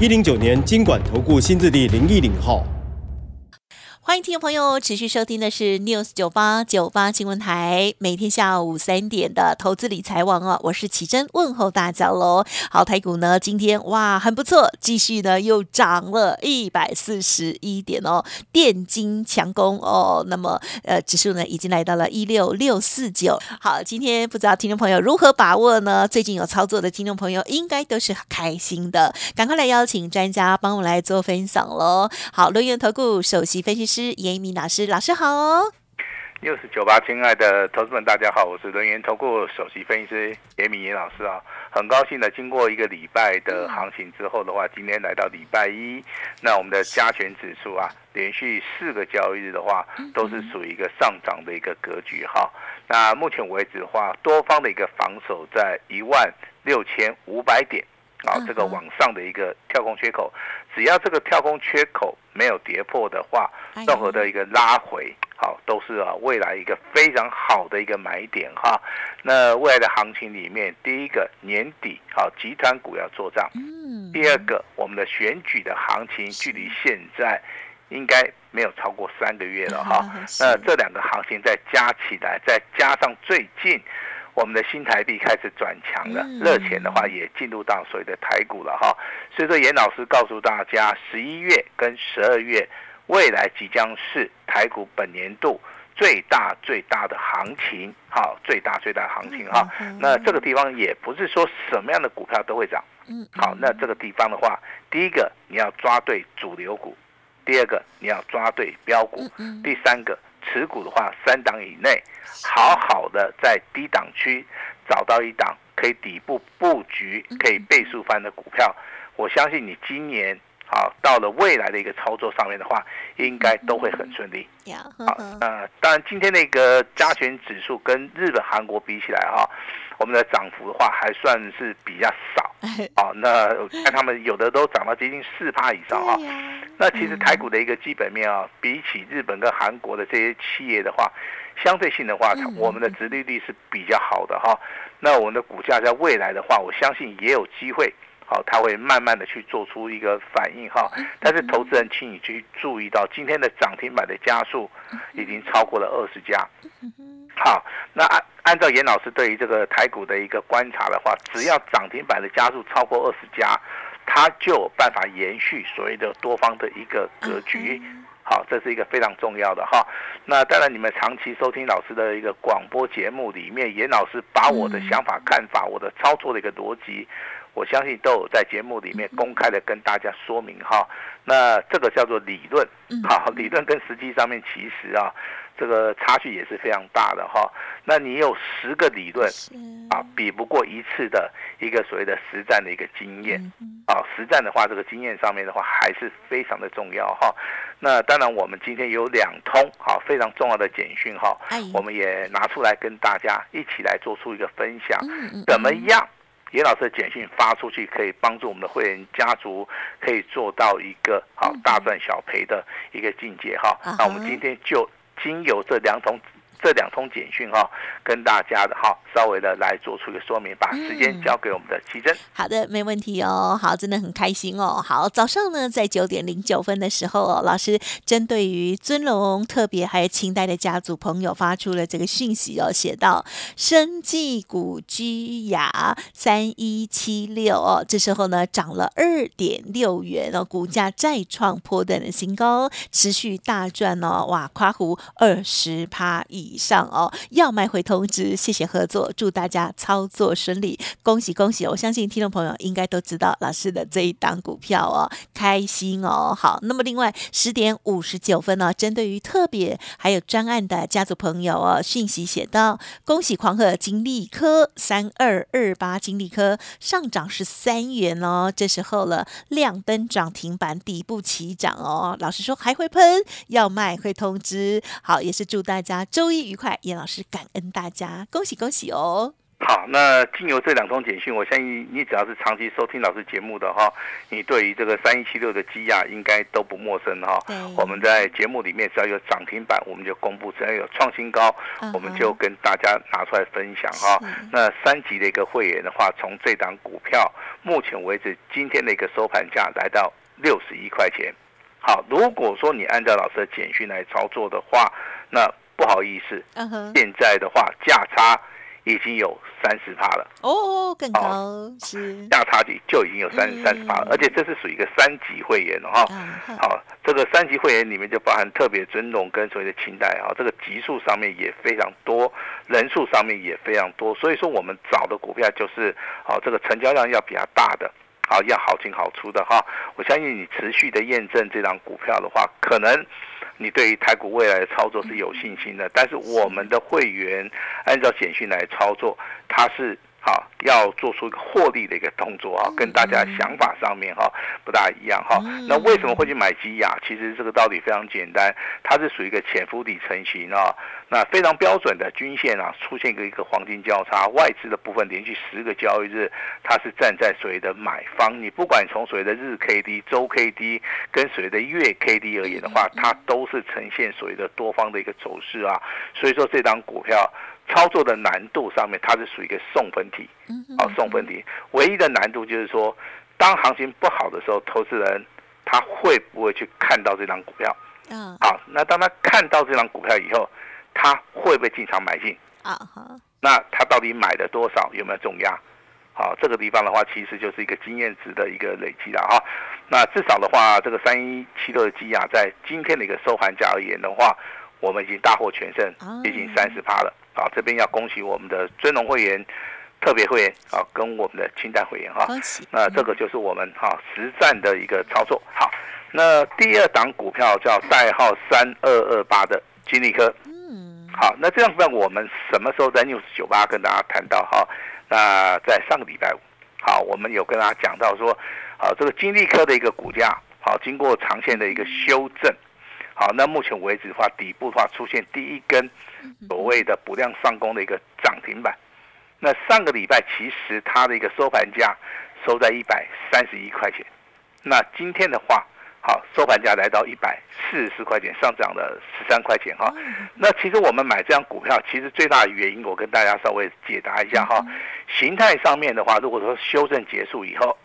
一零九年金管投顾新字第零一零号。欢迎听众朋友持续收听的是 News 九八九八新闻台，每天下午三点的投资理财网哦，我是奇珍，问候大家喽。好，台股呢今天哇很不错，继续呢又涨了一百四十一点哦，电金强攻哦，那么呃指数呢已经来到了一六六四九。好，今天不知道听众朋友如何把握呢？最近有操作的听众朋友应该都是很开心的，赶快来邀请专家帮我来做分享喽。好，轮源投顾首席分析师。师严明老师，老师好。六十九八，亲爱的投资们，大家好，我是轮源投顾首席分析师严明严老师啊，很高兴的，经过一个礼拜的行情之后的话，今天来到礼拜一，那我们的加权指数啊，连续四个交易日的话，都是属于一个上涨的一个格局哈。那目前为止的话，多方的一个防守在一万六千五百点啊，这个往上的一个跳空缺口。只要这个跳空缺口没有跌破的话，任何的一个拉回，好都是啊未来一个非常好的一个买点哈。那未来的行情里面，第一个年底好集团股要做账，第二个我们的选举的行情距离现在应该没有超过三个月了哈。那这两个行情再加起来，再加上最近。我们的新台币开始转强了，热钱的话也进入到所谓的台股了哈。所以说，严老师告诉大家，十一月跟十二月未来即将是台股本年度最大最大的行情，好，最大最大的行情哈。那这个地方也不是说什么样的股票都会涨，嗯，好，那这个地方的话，第一个你要抓对主流股，第二个你要抓对标股，第三个。持股的话，三档以内，好好的在低档区找到一档可以底部布局、可以倍数翻的股票，我相信你今年啊，到了未来的一个操作上面的话，应该都会很顺利。好，呃，当然今天那个加权指数跟日本、韩国比起来哈，我们的涨幅的话还算是比较少。啊，那看他们有的都涨到接近四趴以上啊。那其实台股的一个基本面啊，比起日本跟韩国的这些企业的话，相对性的话，我们的殖利率是比较好的哈。那我们的股价在未来的话，我相信也有机会，好，它会慢慢的去做出一个反应哈。但是投资人，请你去注意到今天的涨停板的加速已经超过了二十家。好，那按按照严老师对于这个台股的一个观察的话，只要涨停板的加速超过二十家。它就有办法延续所谓的多方的一个格局，好，这是一个非常重要的哈。那当然，你们长期收听老师的一个广播节目里面，严老师把我的想法、看法、我的操作的一个逻辑，我相信都有在节目里面公开的跟大家说明哈。那这个叫做理论，好，理论跟实际上面其实啊。这个差距也是非常大的哈，那你有十个理论啊，比不过一次的一个所谓的实战的一个经验啊，实战的话，这个经验上面的话还是非常的重要哈。那当然，我们今天有两通好非常重要的简讯哈，我们也拿出来跟大家一起来做出一个分享，怎么样？严老师的简讯发出去，可以帮助我们的会员家族可以做到一个好大赚小赔的一个境界哈。那我们今天就。经由这两通这两通简讯哈，跟大家的哈稍微的来做出一个说明，把时间交给我们的奇珍。好的，没问题哦。好，真的很开心哦。好，早上呢在九点零九分的时候哦，老师针对于尊龙特别还有清代的家族朋友发出了这个讯息哦，写到生技股居雅三一七六哦，这时候呢涨了二点六元哦，股价再创破断的新高，持续大赚哦，哇，夸胡二十趴以。以上哦，要卖会通知，谢谢合作，祝大家操作顺利，恭喜恭喜！我相信听众朋友应该都知道老师的这一档股票哦，开心哦。好，那么另外十点五十九分呢，针对于特别还有专案的家族朋友哦，讯息写到：恭喜狂贺金利科三二二八金利科上涨十三元哦，这时候了亮灯涨停板，底部起涨哦。老师说还会喷，要卖会通知。好，也是祝大家周一愉快，严老师感恩大家，恭喜恭喜哦。好，那经由这两通简讯，我相信你只要是长期收听老师节目的哈，你对于这个三一七六的基亚应该都不陌生哈。我们在节目里面只要有涨停板，我们就公布；只要有创新高，我们就跟大家拿出来分享哈。那三级的一个会员的话，从这档股票目前为止今天的一个收盘价来到六十一块钱。好，如果说你按照老师的简讯来操作的话，那不好意思，现在的话价差。已经有三十趴了哦，更高是价差距就已经有三三十趴了，而且这是属于一个三级会员了哈。好，这个三级会员里面就包含特别尊荣跟所谓的清代啊，这个级数上面也非常多，人数上面也非常多，所以说我们找的股票就是好这个成交量要比较大的，好要好进好出的哈。我相信你持续的验证这张股票的话，可能。你对于台股未来的操作是有信心的，但是我们的会员按照简讯来操作，它是。好，要做出一个获利的一个动作啊，跟大家想法上面哈不大一样哈。那为什么会去买基亚？其实这个道理非常简单，它是属于一个潜伏底成型啊，那非常标准的均线啊，出现一个一个黄金交叉，外资的部分连续十个交易日，它是站在所谓的买方。你不管从所谓的日 K D、周 K D 跟所谓的月 K D 而言的话，它都是呈现所谓的多方的一个走势啊。所以说这张股票。操作的难度上面，它是属于一个送分题，啊，送分题。唯一的难度就是说，当行情不好的时候，投资人他会不会去看到这张股票？嗯，好，那当他看到这张股票以后，他会不会进场买进？啊那他到底买了多少？有没有重压？好，这个地方的话，其实就是一个经验值的一个累积了哈。那至少的话，这个三一七六的基亚在今天的一个收盘价而言的话，我们已经大获全胜，接近三十趴了。啊，这边要恭喜我们的尊龙会员、特别会员啊，跟我们的清代会员哈。那这个就是我们哈实战的一个操作。好，那第二档股票叫代号三二二八的金利科。嗯。好，那这样子我们什么时候在 news 酒吧跟大家谈到哈？那在上个礼拜五，好，我们有跟大家讲到说，好，这个金利科的一个股价，好，经过长线的一个修正。好，那目前为止的话，底部的话出现第一根所谓的补量上攻的一个涨停板。那上个礼拜其实它的一个收盘价收在一百三十一块钱。那今天的话，好收盘价来到一百四十块钱，上涨了十三块钱哈。那其实我们买这张股票，其实最大的原因，我跟大家稍微解答一下哈。形态上面的话，如果说修正结束以后，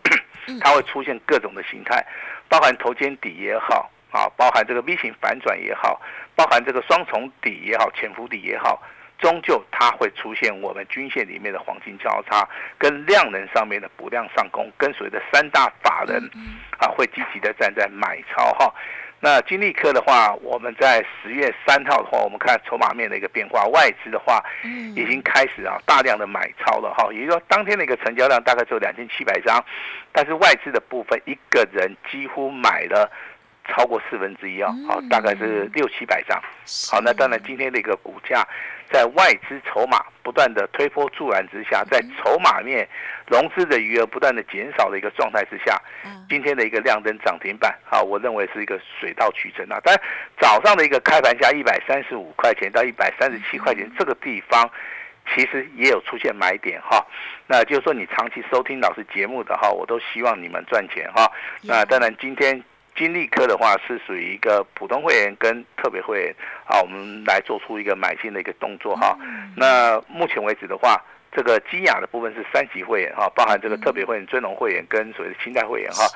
它会出现各种的形态，包含头肩底也好。啊，包含这个 V 型反转也好，包含这个双重底也好，潜伏底也好，终究它会出现我们均线里面的黄金交叉，跟量能上面的补量上攻，跟所谓的三大法人啊，会积极的站在买超哈。那金利科的话，我们在十月三号的话，我们看筹码面的一个变化，外资的话，已经开始啊大量的买超了哈，也就是说当天的一个成交量大概只有两千七百张，但是外资的部分一个人几乎买了。超过四分之一啊，好，大概是六七百张。好，那当然今天的一个股价，在外资筹码不断的推波助澜之下，在筹码面融资的余额不断的减少的一个状态之下，今天的一个亮灯涨停板，好，我认为是一个水到渠成啊。但早上的一个开盘价一百三十五块钱到一百三十七块钱这个地方，其实也有出现买点哈。那就是说你长期收听老师节目的哈，我都希望你们赚钱哈。那当然今天。金利科的话是属于一个普通会员跟特别会员啊，我们来做出一个买进的一个动作哈。那目前为止的话，这个基雅的部分是三级会员哈，包含这个特别会员、尊龙会员跟所谓的清代会员哈。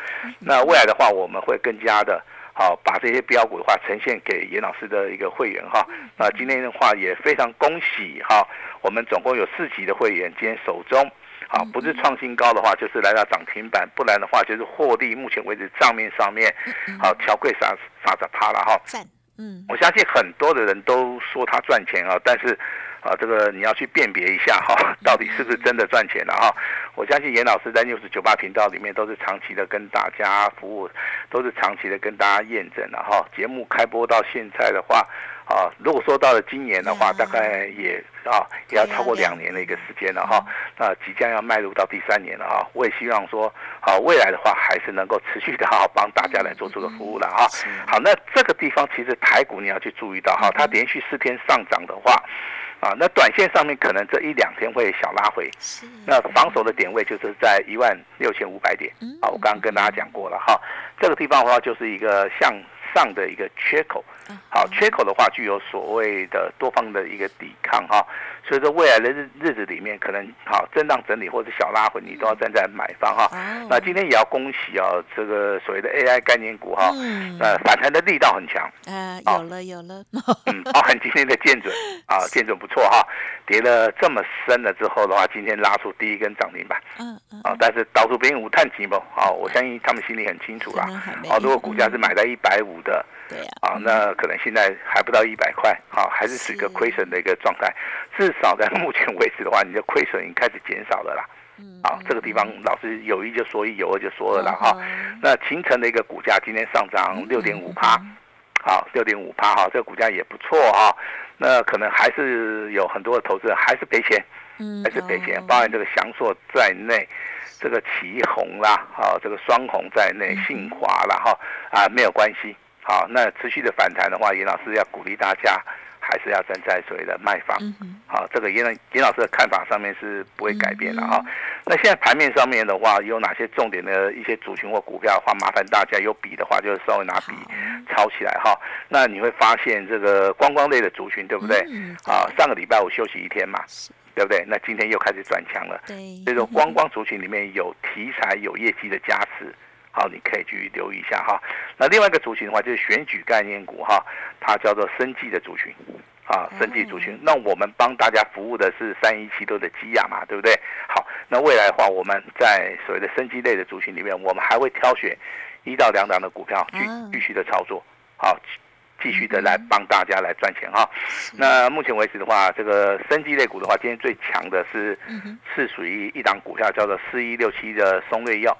那未来的话，我们会更加的好把这些标股的话呈现给严老师的一个会员哈。那今天的话也非常恭喜哈，我们总共有四级的会员今天手中。啊，不是创新高的话，就是来到涨停板；不然的话，就是获利。目前为止账面上面，好，调贵啥啥子趴了哈。嗯，我相信很多的人都说他赚钱啊，但是啊，这个你要去辨别一下哈，到底是不是真的赚钱了哈？我相信严老师在六十九八频道里面都是长期的跟大家服务，都是长期的跟大家验证了哈。节目开播到现在的话。啊，如果说到了今年的话，大概也啊也要超过两年的一个时间了哈。那即将要迈入到第三年了哈。我也希望说，好未来的话还是能够持续的好帮大家来做出个服务了哈。好，那这个地方其实台股你要去注意到哈，它连续四天上涨的话，啊，那短线上面可能这一两天会小拉回。那防守的点位就是在一万六千五百点。啊，我刚刚跟大家讲过了哈。这个地方的话就是一个向上的一个缺口。好，缺口的话具有所谓的多方的一个抵抗哈，所以说未来的日日子里面可能好震荡整理或者小拉回，你都要站在买方哈。那今天也要恭喜啊，这个所谓的 AI 概念股哈，呃反弹的力道很强。呃，有了有了。嗯，包含今天的建准啊，建准不错哈，跌了这么深了之后的话，今天拉出第一根涨停板。嗯嗯。啊，但是倒数兵无探底不？啊，我相信他们心里很清楚啦。啊，如果股价是买在一百五的。对呀，啊，那可能现在还不到一百块，好，还是是一个亏损的一个状态。至少在目前为止的话，你的亏损已经开始减少了啦。嗯，啊，这个地方老师有一就说一，有二就说二了哈。那秦城的一个股价今天上涨六点五趴，好，六点五趴哈，这个股价也不错哈。那可能还是有很多的投资人还是赔钱，还是赔钱，包含这个翔硕在内，这个旗红啦，好，这个双红在内，信华啦哈，啊，没有关系。好，那持续的反弹的话，严老师要鼓励大家，还是要站在所谓的卖方。好，这个严严老师的看法上面是不会改变的哈。那现在盘面上面的话，有哪些重点的一些族群或股票的话，麻烦大家有笔的话，就稍微拿笔抄起来哈。那你会发现这个观光类的族群，对不对？啊，上个礼拜我休息一天嘛，对不对？那今天又开始转强了。对，所以说观光族群里面有题材、有业绩的加持。好，你可以去留意一下哈。那另外一个族群的话，就是选举概念股哈，它叫做生技的族群，啊，生技族群。那我们帮大家服务的是三一七多的基亚嘛，对不对？好，那未来的话，我们在所谓的生技类的族群里面，我们还会挑选一到两档的股票去继续的操作，好，继续的来帮大家来赚钱哈。那目前为止的话，这个生技类股的话，今天最强的是是属于一档股票，叫做四一六七的松瑞药。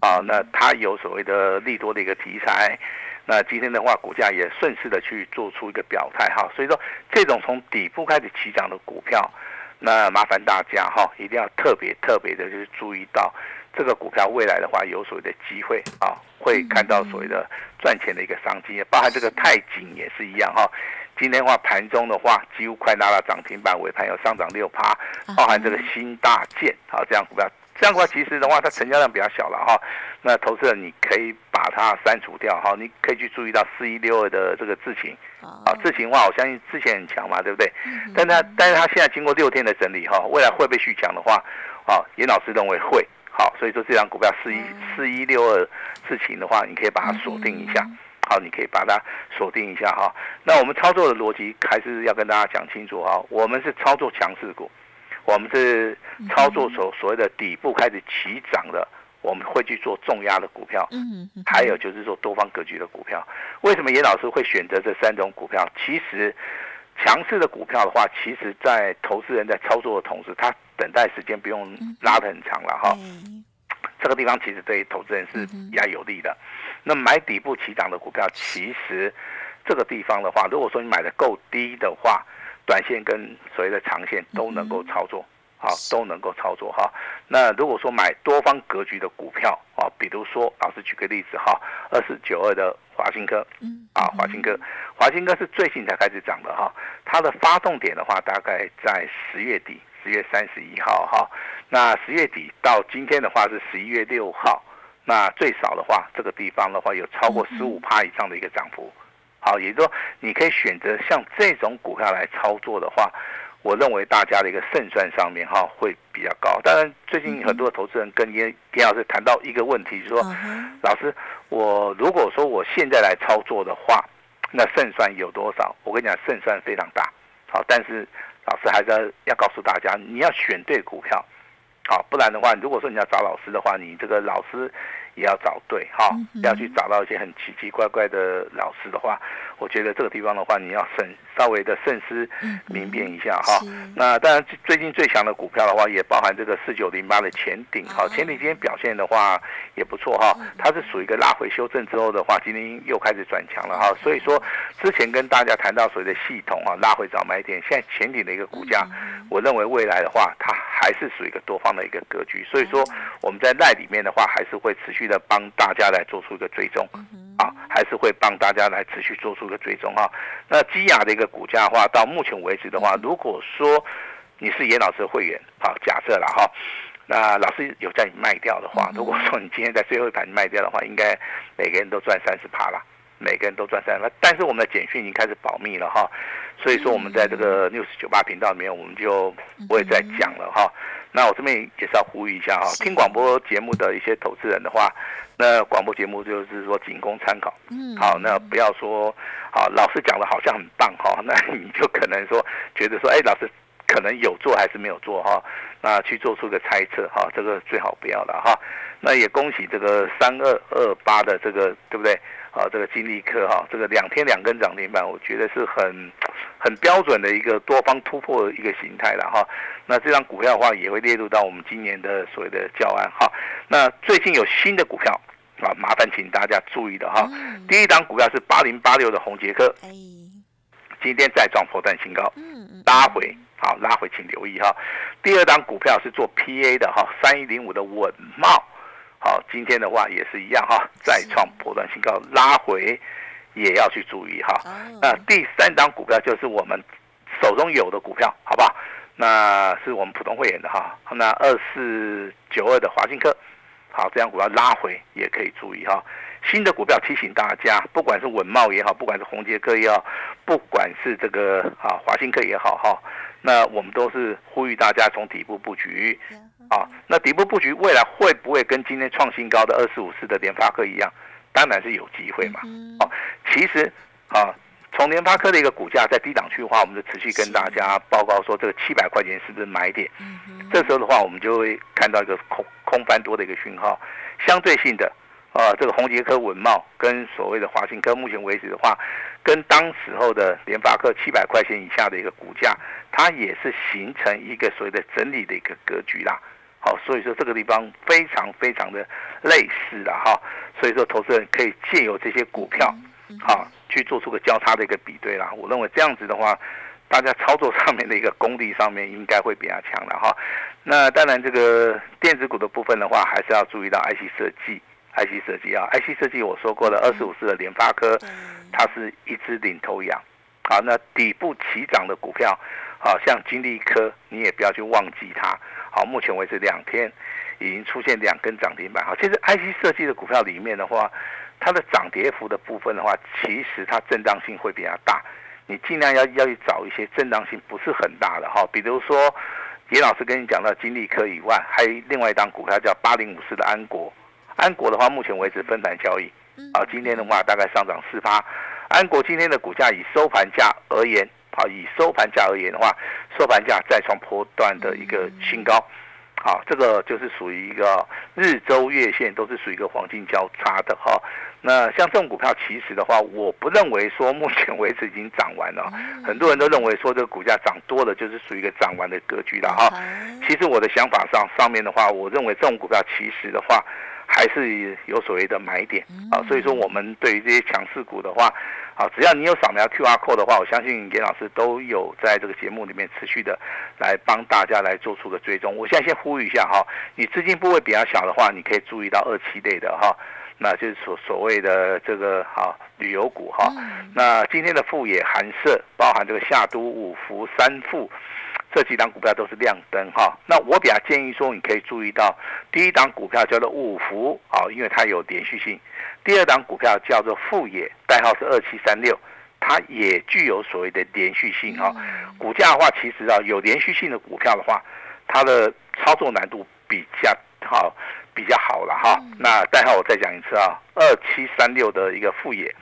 啊，那它有所谓的利多的一个题材，那今天的话，股价也顺势的去做出一个表态哈，所以说这种从底部开始起涨的股票，那麻烦大家哈，一定要特别特别的去注意到这个股票未来的话有所谓的机会啊，会看到所谓的赚钱的一个商机，包含这个泰景也是一样哈，今天的话盘中的话几乎快拉到涨停板，尾盘有上涨六趴，包含这个新大建啊这样股票。这样的话，其实的话，它成交量比较小了哈。那投资人你可以把它删除掉哈。你可以去注意到四一六二的这个字情啊，字情的话，我相信之前很强嘛，对不对？但它但是它现在经过六天的整理哈，未来会不会续强的话，啊，严老师认为会好。所以说这张股票四一四一六二字情的话，你可以把它锁定一下。好，你可以把它锁定一下哈。那我们操作的逻辑还是要跟大家讲清楚哈。我们是操作强势股。我们是操作所所谓的底部开始起涨的，我们会去做重压的股票，嗯，还有就是说多方格局的股票。为什么严老师会选择这三种股票？其实强势的股票的话，其实在投资人在操作的同时，他等待时间不用拉得很长了哈。这个地方其实对投资人是比较有利的。那买底部起涨的股票，其实这个地方的话，如果说你买的够低的话，短线跟所谓的长线都能够操作，好都能够操作哈。那如果说买多方格局的股票啊，比如说老师举个例子哈，二四九二的华兴科，嗯，啊华兴科，华兴科是最近才开始涨的哈。它的发动点的话，大概在十月底，十月三十一号哈。那十月底到今天的话是十一月六号，那最少的话，这个地方的话有超过十五趴以上的一个涨幅。好，也就是说，你可以选择像这种股票来操作的话，我认为大家的一个胜算上面哈会比较高。当然，最近很多的投资人跟严严老师谈到一个问题，就是说，老师，我如果说我现在来操作的话，那胜算有多少？我跟你讲，胜算非常大。好，但是老师还是要要告诉大家，你要选对股票，好，不然的话，如果说你要找老师的话，你这个老师。也要找对哈，要去找到一些很奇奇怪怪的老师的话，我觉得这个地方的话，你要慎稍微的慎思明辨一下哈。那当然，最近最强的股票的话，也包含这个四九零八的前顶哈。前顶今天表现的话也不错哈，它是属于一个拉回修正之后的话，今天又开始转强了哈。所以说，之前跟大家谈到所谓的系统啊，拉回找买点，现在前顶的一个股价，我认为未来的话，它还是属于一个多方的一个格局。所以说，我们在赖里面的话，还是会持续。的帮大家来做出一个追踪，啊，还是会帮大家来持续做出一个追踪哈。那基亚的一个股价的话，到目前为止的话，如果说你是严老师的会员，好，假设了哈，那老师有叫你卖掉的话，如果说你今天在最后一盘卖掉的话，应该每个人都赚三十趴了，每个人都赚三十趴。但是我们的简讯已经开始保密了哈，所以说我们在这个六十九八频道里面，我们就不会再讲了哈。那我这边也是要呼吁一下哈，听广播节目的一些投资人的话，那广播节目就是说仅供参考。嗯，好，那不要说，好，老师讲的好像很棒哈，那你就可能说觉得说，哎，老师可能有做还是没有做哈，那去做出个猜测哈，这个最好不要了哈。那也恭喜这个三二二八的这个对不对？啊，这个金利科哈，这个两天两根涨停板，我觉得是很很标准的一个多方突破的一个形态了哈。那这张股票的话，也会列入到我们今年的所谓的教案哈。那最近有新的股票啊，麻烦请大家注意的哈。第一档股票是八零八六的红杰科，今天再创破断新高，拉回好拉回，请留意哈。第二档股票是做 PA 的哈，三一零五的稳茂。好，今天的话也是一样哈，再创波段新高，拉回也要去注意哈。那第三档股票就是我们手中有的股票，好不好？那是我们普通会员的哈。那二四九二的华兴科，好，这样股票拉回也可以注意哈。新的股票提醒大家，不管是稳茂也好，不管是宏杰科也好，不管是这个啊华兴科也好哈，那我们都是呼吁大家从底部布局。啊，那底部布局未来会不会跟今天创新高的二四五四的联发科一样？当然是有机会嘛。哦，其实啊，从联发科的一个股价在低档区的话，我们就持续跟大家报告说，这个七百块钱是不是买点？这时候的话，我们就会看到一个空空翻多的一个讯号。相对性的啊，这个宏杰科、文茂跟所谓的华信科，目前为止的话，跟当时候的联发科七百块钱以下的一个股价，它也是形成一个所谓的整理的一个格局啦。好，所以说这个地方非常非常的类似的哈，所以说投资人可以借由这些股票，好去做出个交叉的一个比对啦。我认为这样子的话，大家操作上面的一个功力上面应该会比较强了哈。那当然这个电子股的部分的话，还是要注意到 IC 设计，IC 设计啊，IC 设计我说过了，二十五四的联发科，它是一只领头羊。好，那底部起涨的股票，好像金利科，你也不要去忘记它。好，目前为止两天已经出现两根涨停板。好，其实 IC 设计的股票里面的话，它的涨跌幅的部分的话，其实它震荡性会比较大。你尽量要要去找一些震荡性不是很大的哈，比如说严老师跟你讲到金利科以外，还有另外一档股票叫八零五四的安国。安国的话，目前为止分盘交易。啊，今天的话大概上涨四趴。安国今天的股价以收盘价而言。好，以收盘价而言的话，收盘价再创波段的一个新高，好，这个就是属于一个日周月线都是属于一个黄金交叉的哈。那像这种股票，其实的话，我不认为说目前为止已经涨完了，很多人都认为说这个股价涨多了就是属于一个涨完的格局了哈。其实我的想法上上面的话，我认为这种股票其实的话。还是有所谓的买点啊，所以说我们对于这些强势股的话，好，只要你有扫描 Q R code 的话，我相信严老师都有在这个节目里面持续的来帮大家来做出个追踪。我现在先呼吁一下哈，你资金部位比较小的话，你可以注意到二期类的哈，那就是所所谓的这个哈旅游股哈。那今天的富野寒舍，包含这个夏都五福三富。这几档股票都是亮灯哈，那我比较建议说，你可以注意到第一档股票叫做五福啊，因为它有连续性；第二档股票叫做富野，代号是二七三六，它也具有所谓的连续性哈。股价的话，其实啊有连续性的股票的话，它的操作难度比较好，比较好了哈。那代号我再讲一次啊，二七三六的一个富业，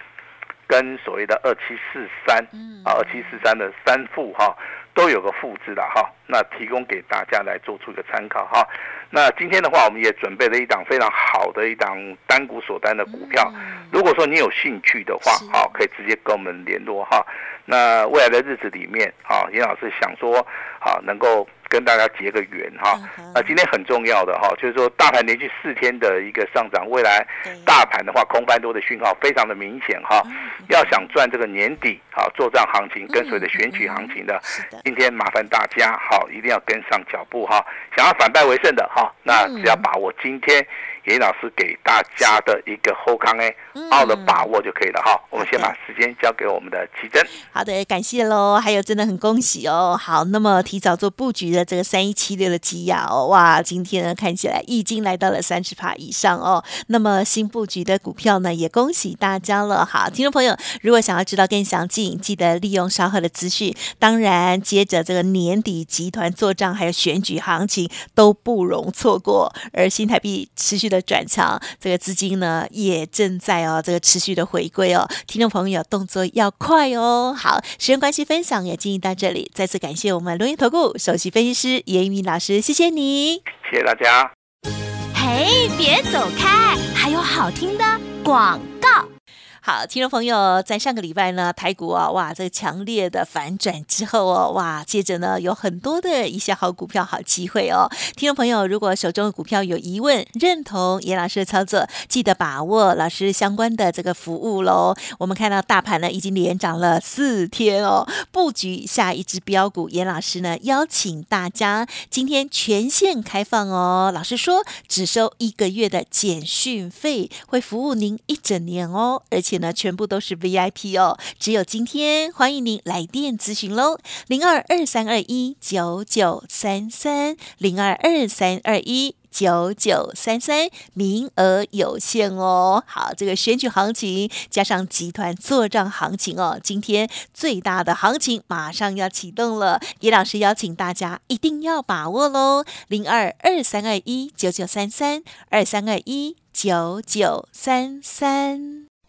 跟所谓的二七四三啊二七四三的三富哈。都有个复制的哈，那提供给大家来做出一个参考哈。那今天的话，我们也准备了一档非常好的一档单股锁单的股票。如果说你有兴趣的话，好，可以直接跟我们联络哈。那未来的日子里面，啊，严老师想说，好，能够。跟大家结个缘哈，那今天很重要的哈，就是说大盘连续四天的一个上涨，未来大盘的话空翻多的讯号非常的明显哈。要想赚这个年底啊做账行情跟随着选举行情的，今天麻烦大家好一定要跟上脚步哈。想要反败为胜的哈，那只要把握今天。严老师给大家的一个后康哎，好的把握就可以了哈。我们先把时间交给我们的奇珍。好的，感谢喽。还有真的很恭喜哦。好，那么提早做布局的这个三一七六的基亚哦，哇，今天呢看起来已经来到了三十趴以上哦。那么新布局的股票呢，也恭喜大家了。好，听众朋友，如果想要知道更详尽，记得利用稍后的资讯。当然，接着这个年底集团做账还有选举行情都不容错过。而新台币持续。的转强，这个资金呢也正在哦，这个持续的回归哦，听众朋友动作要快哦。好，时间关系，分享也进行到这里，再次感谢我们龙岩投顾首席分析师严明老师，谢谢你，谢谢大家。嘿，别走开，还有好听的广告。好，听众朋友，在上个礼拜呢，台股啊，哇，这个强烈的反转之后哦，哇，接着呢，有很多的一些好股票、好机会哦。听众朋友，如果手中的股票有疑问，认同严老师的操作，记得把握老师相关的这个服务喽。我们看到大盘呢，已经连涨了四天哦，布局下一只标股，严老师呢邀请大家今天全线开放哦。老师说，只收一个月的简讯费，会服务您一整年哦，而且。且呢，全部都是 VIP 哦，只有今天，欢迎您来电咨询喽，零二二三二一九九三三，零二二三二一九九三三，名额有限哦。好，这个选举行情加上集团作账行情哦，今天最大的行情马上要启动了，叶老师邀请大家一定要把握喽，零二二三二一九九三三，二三二一九九三三。